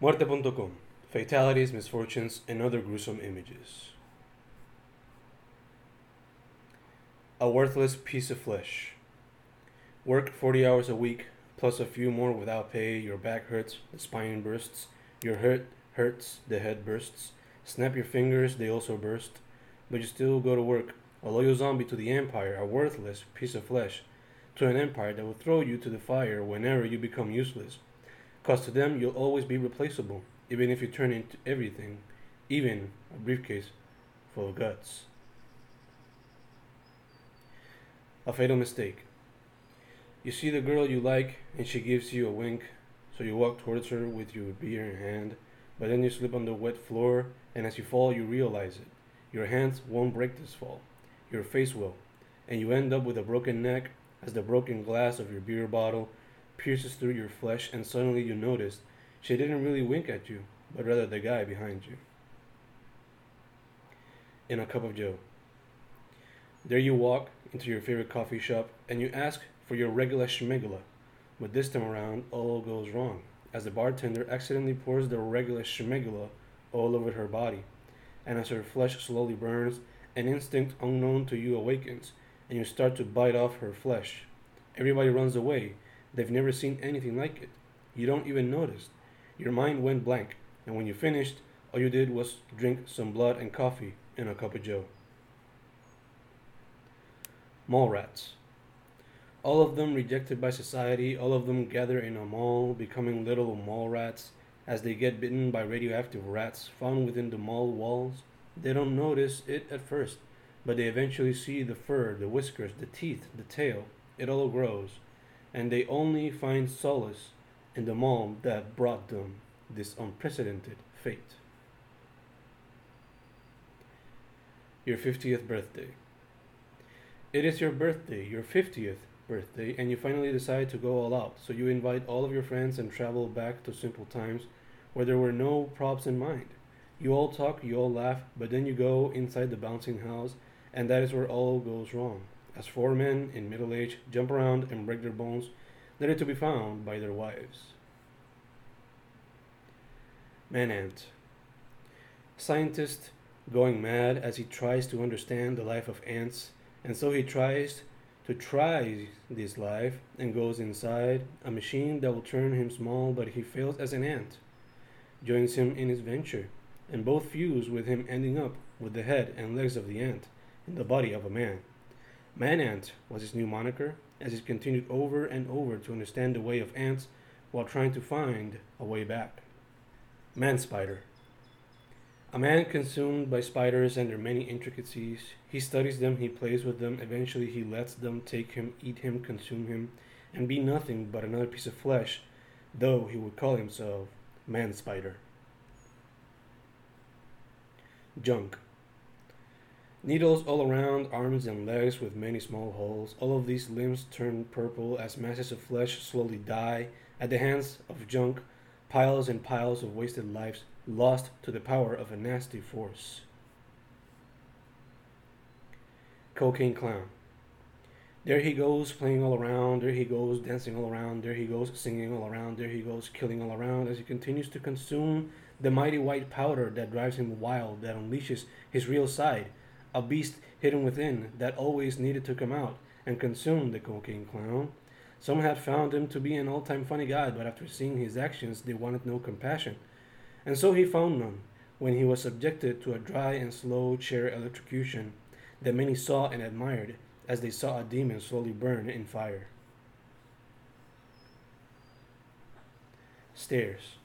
Muerte.com Fatalities, misfortunes, and other gruesome images. A worthless piece of flesh. Work 40 hours a week, plus a few more without pay. Your back hurts, the spine bursts, your hurt hurts, the head bursts. Snap your fingers, they also burst. But you still go to work, a loyal zombie to the Empire, a worthless piece of flesh to an empire that will throw you to the fire whenever you become useless. Cause to them you'll always be replaceable, even if you turn into everything, even a briefcase full of guts. A fatal mistake. You see the girl you like and she gives you a wink, so you walk towards her with your beer in hand, but then you slip on the wet floor and as you fall you realize it. Your hands won't break this fall. Your face will, and you end up with a broken neck as the broken glass of your beer bottle pierces through your flesh, and suddenly you notice she didn't really wink at you, but rather the guy behind you. In a cup of joe. There you walk into your favorite coffee shop and you ask for your regular schmegula, but this time around all goes wrong, as the bartender accidentally pours the regular schmegula all over her body, and as her flesh slowly burns, an instinct unknown to you awakens, and you start to bite off her flesh. Everybody runs away. They've never seen anything like it. You don't even notice. Your mind went blank, and when you finished, all you did was drink some blood and coffee in a cup of joe. Mall rats. All of them rejected by society, all of them gather in a mall, becoming little mall rats. As they get bitten by radioactive rats found within the mall walls, they don't notice it at first but they eventually see the fur, the whiskers, the teeth, the tail. It all grows, and they only find solace in the mom that brought them this unprecedented fate. Your 50th birthday. It is your birthday, your 50th birthday, and you finally decide to go all out. So you invite all of your friends and travel back to simple times where there were no props in mind. You all talk, you all laugh, but then you go inside the bouncing house and that is where all goes wrong, as four men in middle age jump around and break their bones, never to be found by their wives. Man Ant. Scientist going mad as he tries to understand the life of ants, and so he tries to try this life and goes inside a machine that will turn him small, but he fails as an ant. Joins him in his venture, and both fuse with him ending up with the head and legs of the ant in the body of a man. Man Ant was his new moniker as he continued over and over to understand the way of ants while trying to find a way back. Man Spider. A man consumed by spiders and their many intricacies. He studies them, he plays with them, eventually he lets them take him, eat him, consume him, and be nothing but another piece of flesh, though he would call himself Man Spider. Junk. Needles all around, arms and legs with many small holes. All of these limbs turn purple as masses of flesh slowly die at the hands of junk, piles and piles of wasted lives lost to the power of a nasty force. Cocaine Clown. There he goes playing all around, there he goes dancing all around, there he goes singing all around, there he goes killing all around as he continues to consume the mighty white powder that drives him wild, that unleashes his real side a beast hidden within that always needed to come out and consume the cocaine clown. Some had found him to be an all time funny guy, but after seeing his actions, they wanted no compassion. And so he found none when he was subjected to a dry and slow chair electrocution that many saw and admired as they saw a demon slowly burn in fire. Stairs.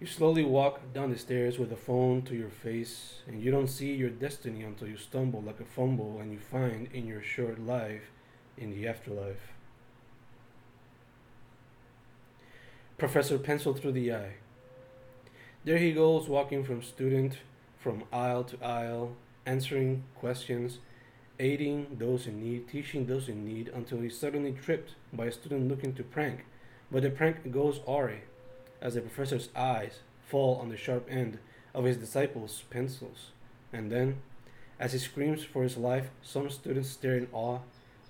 You slowly walk down the stairs with a phone to your face, and you don't see your destiny until you stumble like a fumble and you find in your short life in the afterlife. Professor Pencil through the eye. There he goes, walking from student from aisle to aisle, answering questions, aiding those in need, teaching those in need, until he's suddenly tripped by a student looking to prank. But the prank goes awry as the professor's eyes fall on the sharp end of his disciples' pencils. And then, as he screams for his life, some students stare in awe,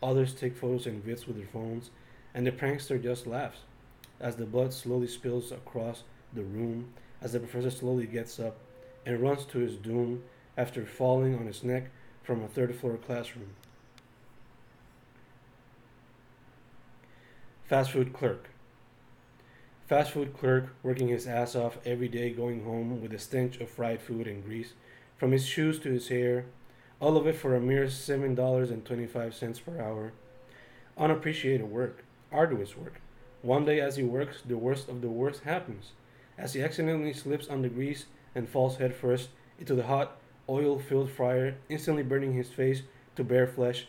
others take photos and vids with their phones, and the prankster just laughs as the blood slowly spills across the room as the professor slowly gets up and runs to his doom after falling on his neck from a third floor classroom. Fast food clerk. Fast food clerk working his ass off every day, going home with a stench of fried food and grease, from his shoes to his hair, all of it for a mere $7.25 per hour. Unappreciated work, arduous work. One day, as he works, the worst of the worst happens. As he accidentally slips on the grease and falls headfirst into the hot, oil filled fryer, instantly burning his face to bare flesh,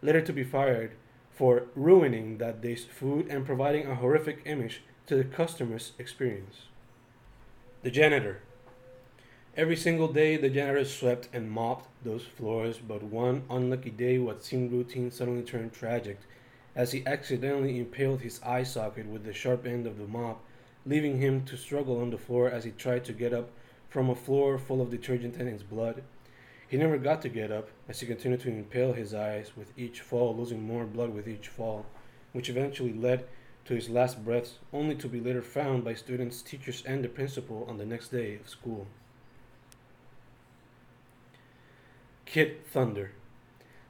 later to be fired for ruining that day's food and providing a horrific image to the customer's experience. The janitor. Every single day, the janitor swept and mopped those floors, but one unlucky day, what seemed routine suddenly turned tragic as he accidentally impaled his eye socket with the sharp end of the mop, leaving him to struggle on the floor as he tried to get up from a floor full of detergent and his blood. He never got to get up as he continued to impale his eyes with each fall, losing more blood with each fall, which eventually led to his last breaths, only to be later found by students, teachers, and the principal on the next day of school. Kid Thunder.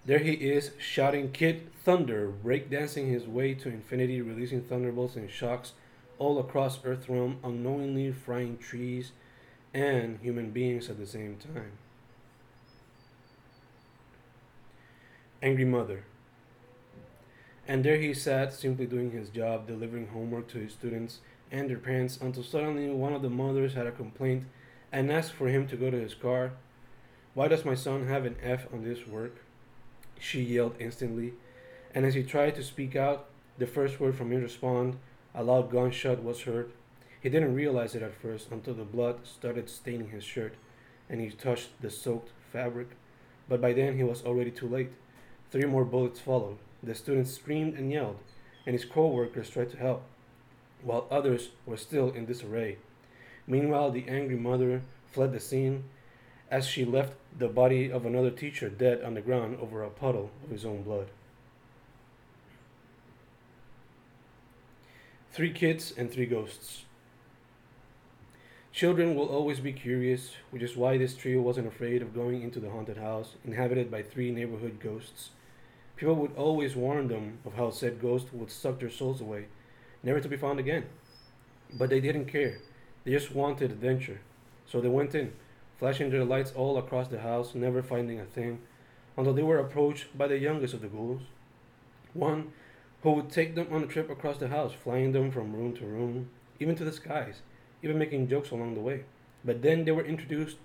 There he is, shouting Kid Thunder, breakdancing his way to infinity, releasing thunderbolts and shocks all across Earthrealm, unknowingly frying trees and human beings at the same time. Angry Mother. And there he sat, simply doing his job, delivering homework to his students and their parents, until suddenly one of the mothers had a complaint and asked for him to go to his car. Why does my son have an F on this work? She yelled instantly, and as he tried to speak out, the first word from his response, a loud gunshot, was heard. He didn't realize it at first until the blood started staining his shirt and he touched the soaked fabric, but by then he was already too late. Three more bullets followed. The students screamed and yelled, and his co workers tried to help, while others were still in disarray. Meanwhile, the angry mother fled the scene as she left the body of another teacher dead on the ground over a puddle of his own blood. Three kids and three ghosts. Children will always be curious, which is why this trio wasn't afraid of going into the haunted house inhabited by three neighborhood ghosts. People would always warn them of how said ghost would suck their souls away, never to be found again. But they didn't care. They just wanted adventure. So they went in, flashing their lights all across the house, never finding a thing, until they were approached by the youngest of the ghouls. One who would take them on a trip across the house, flying them from room to room, even to the skies, even making jokes along the way. But then they were introduced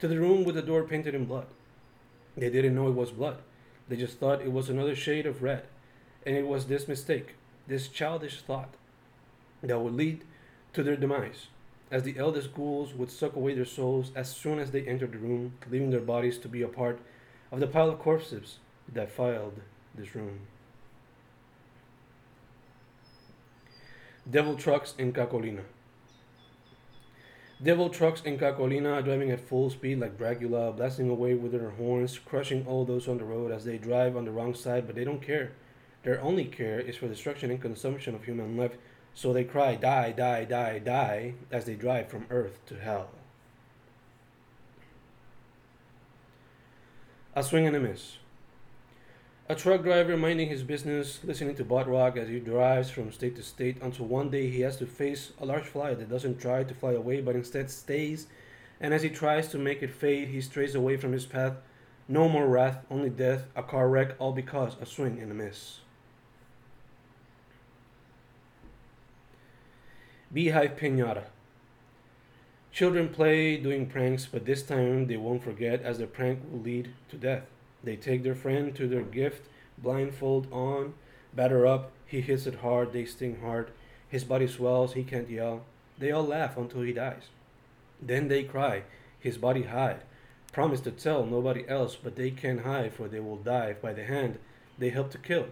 to the room with the door painted in blood. They didn't know it was blood. They just thought it was another shade of red. And it was this mistake, this childish thought, that would lead to their demise as the eldest ghouls would suck away their souls as soon as they entered the room, leaving their bodies to be a part of the pile of corpses that filled this room. Devil trucks in Cacolina. Devil trucks in Cacolina driving at full speed like Dracula, blasting away with their horns, crushing all those on the road as they drive on the wrong side, but they don't care. Their only care is for destruction and consumption of human life so they cry, Die, die, die, die, as they drive from earth to hell. A swing and a miss. A truck driver minding his business, listening to butt rock as he drives from state to state until one day he has to face a large fly that doesn't try to fly away but instead stays. And as he tries to make it fade, he strays away from his path. No more wrath, only death, a car wreck, all because a swing and a miss. Beehive Pinata. Children play doing pranks, but this time they won't forget as the prank will lead to death. They take their friend to their gift, blindfold on, batter up, he hits it hard, they sting hard, his body swells, he can't yell. They all laugh until he dies. Then they cry, his body hide. Promise to tell nobody else, but they can't hide, for they will die by the hand they help to kill.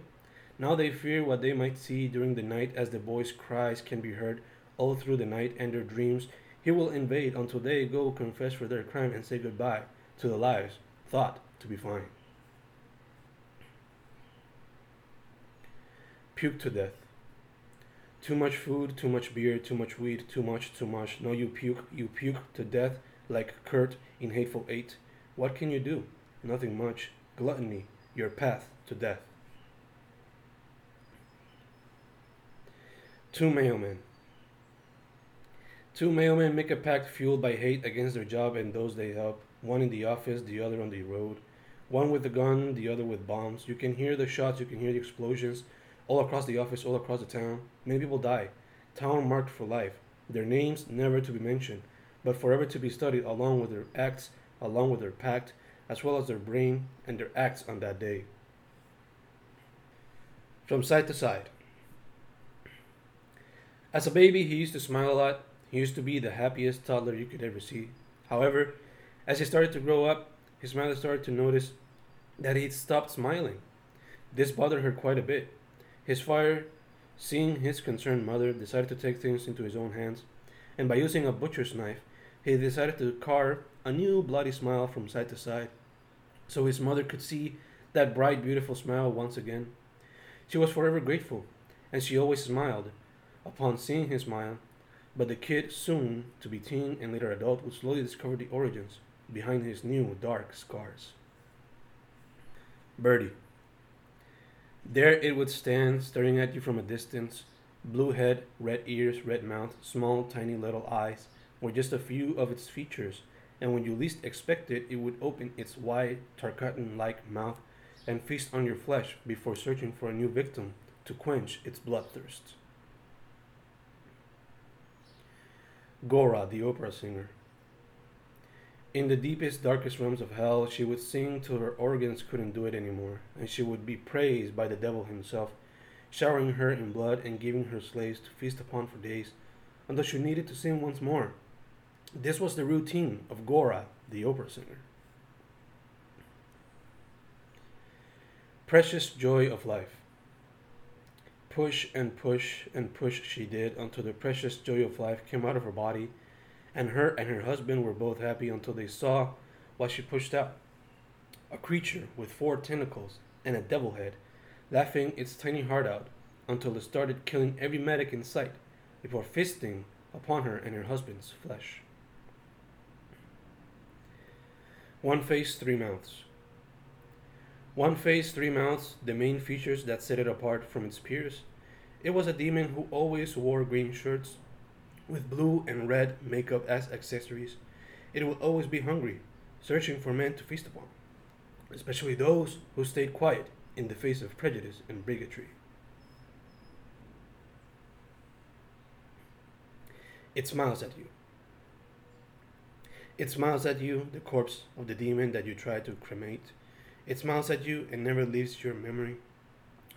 Now they fear what they might see during the night as the boy's cries can be heard all through the night and their dreams. He will invade until they go confess for their crime and say goodbye to the lives thought to be fine. Puke to death. Too much food, too much beer, too much weed, too much, too much. No, you puke, you puke to death like Kurt in Hateful Eight. What can you do? Nothing much. Gluttony, your path to death. Two mailmen. Two mailmen make a pact fueled by hate against their job and those they help. One in the office, the other on the road. One with a gun, the other with bombs. You can hear the shots, you can hear the explosions all across the office, all across the town. Many people die. Town marked for life. Their names never to be mentioned, but forever to be studied along with their acts, along with their pact, as well as their brain and their acts on that day. From side to side. As a baby, he used to smile a lot. He used to be the happiest toddler you could ever see. However, as he started to grow up, his mother started to notice that he'd stopped smiling. This bothered her quite a bit. His father, seeing his concerned mother, decided to take things into his own hands, and by using a butcher's knife, he decided to carve a new bloody smile from side to side, so his mother could see that bright, beautiful smile once again. She was forever grateful, and she always smiled upon seeing his smile. But the kid, soon to be teen and later adult, would slowly discover the origins behind his new dark scars. Birdie. There it would stand, staring at you from a distance. Blue head, red ears, red mouth, small, tiny little eyes were just a few of its features, and when you least expected, it it would open its wide, tarkatan like mouth and feast on your flesh before searching for a new victim to quench its bloodthirst. Gora, the opera singer. In the deepest, darkest realms of hell, she would sing till her organs couldn't do it anymore, and she would be praised by the devil himself, showering her in blood and giving her slaves to feast upon for days, until she needed to sing once more. This was the routine of Gora, the opera singer. Precious joy of life. Push and push and push she did until the precious joy of life came out of her body and her and her husband were both happy until they saw what she pushed out a creature with four tentacles and a devil head, laughing its tiny heart out until it started killing every medic in sight before feasting upon her and her husband's flesh. One face, three mouths. One face, three mouths, the main features that set it apart from its peers. It was a demon who always wore green shirts, with blue and red makeup as accessories. It will always be hungry, searching for men to feast upon, especially those who stayed quiet in the face of prejudice and bigotry. It smiles at you. It smiles at you, the corpse of the demon that you tried to cremate. It smiles at you and never leaves your memory,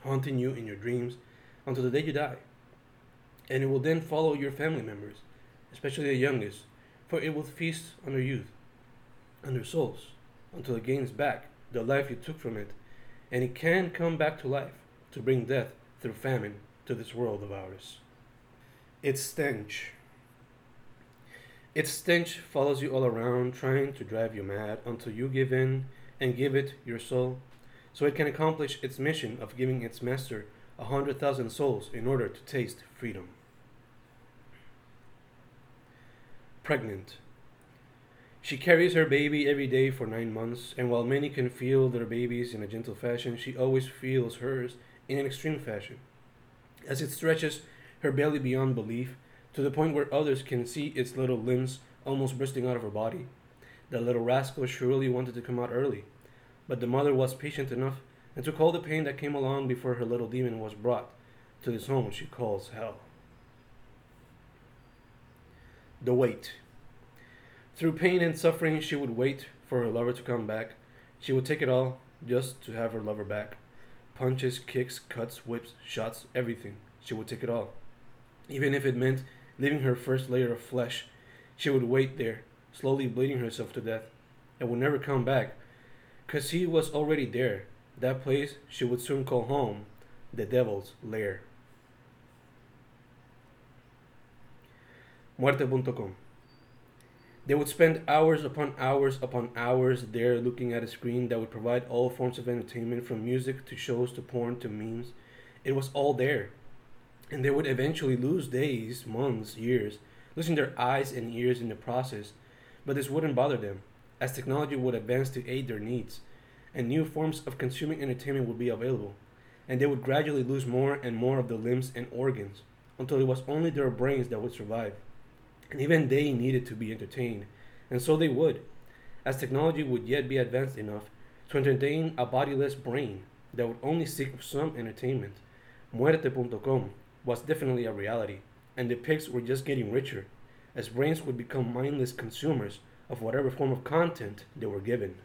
haunting you in your dreams until the day you die and it will then follow your family members, especially the youngest, for it will feast on their youth, on their souls, until it gains back the life you took from it, and it can come back to life to bring death through famine to this world of ours. Its stench. Its stench follows you all around, trying to drive you mad until you give in and give it your soul, so it can accomplish its mission of giving its master a hundred thousand souls in order to taste freedom. Pregnant. She carries her baby every day for nine months, and while many can feel their babies in a gentle fashion, she always feels hers in an extreme fashion. As it stretches her belly beyond belief, to the point where others can see its little limbs almost bursting out of her body. The little rascal surely wanted to come out early, but the mother was patient enough and took all the pain that came along before her little demon was brought to this home she calls hell. The wait. Through pain and suffering, she would wait for her lover to come back. She would take it all just to have her lover back. Punches, kicks, cuts, whips, shots, everything. She would take it all. Even if it meant leaving her first layer of flesh, she would wait there, slowly bleeding herself to death, and would never come back, because he was already there, that place she would soon call home, the devil's lair. Muerte.com. They would spend hours upon hours upon hours there looking at a screen that would provide all forms of entertainment from music to shows to porn to memes. It was all there. and they would eventually lose days, months, years, losing their eyes and ears in the process. But this wouldn't bother them, as technology would advance to aid their needs, and new forms of consuming entertainment would be available, and they would gradually lose more and more of the limbs and organs, until it was only their brains that would survive. And even they needed to be entertained, and so they would, as technology would yet be advanced enough to entertain a bodiless brain that would only seek some entertainment. Muerte.com was definitely a reality, and the pigs were just getting richer, as brains would become mindless consumers of whatever form of content they were given.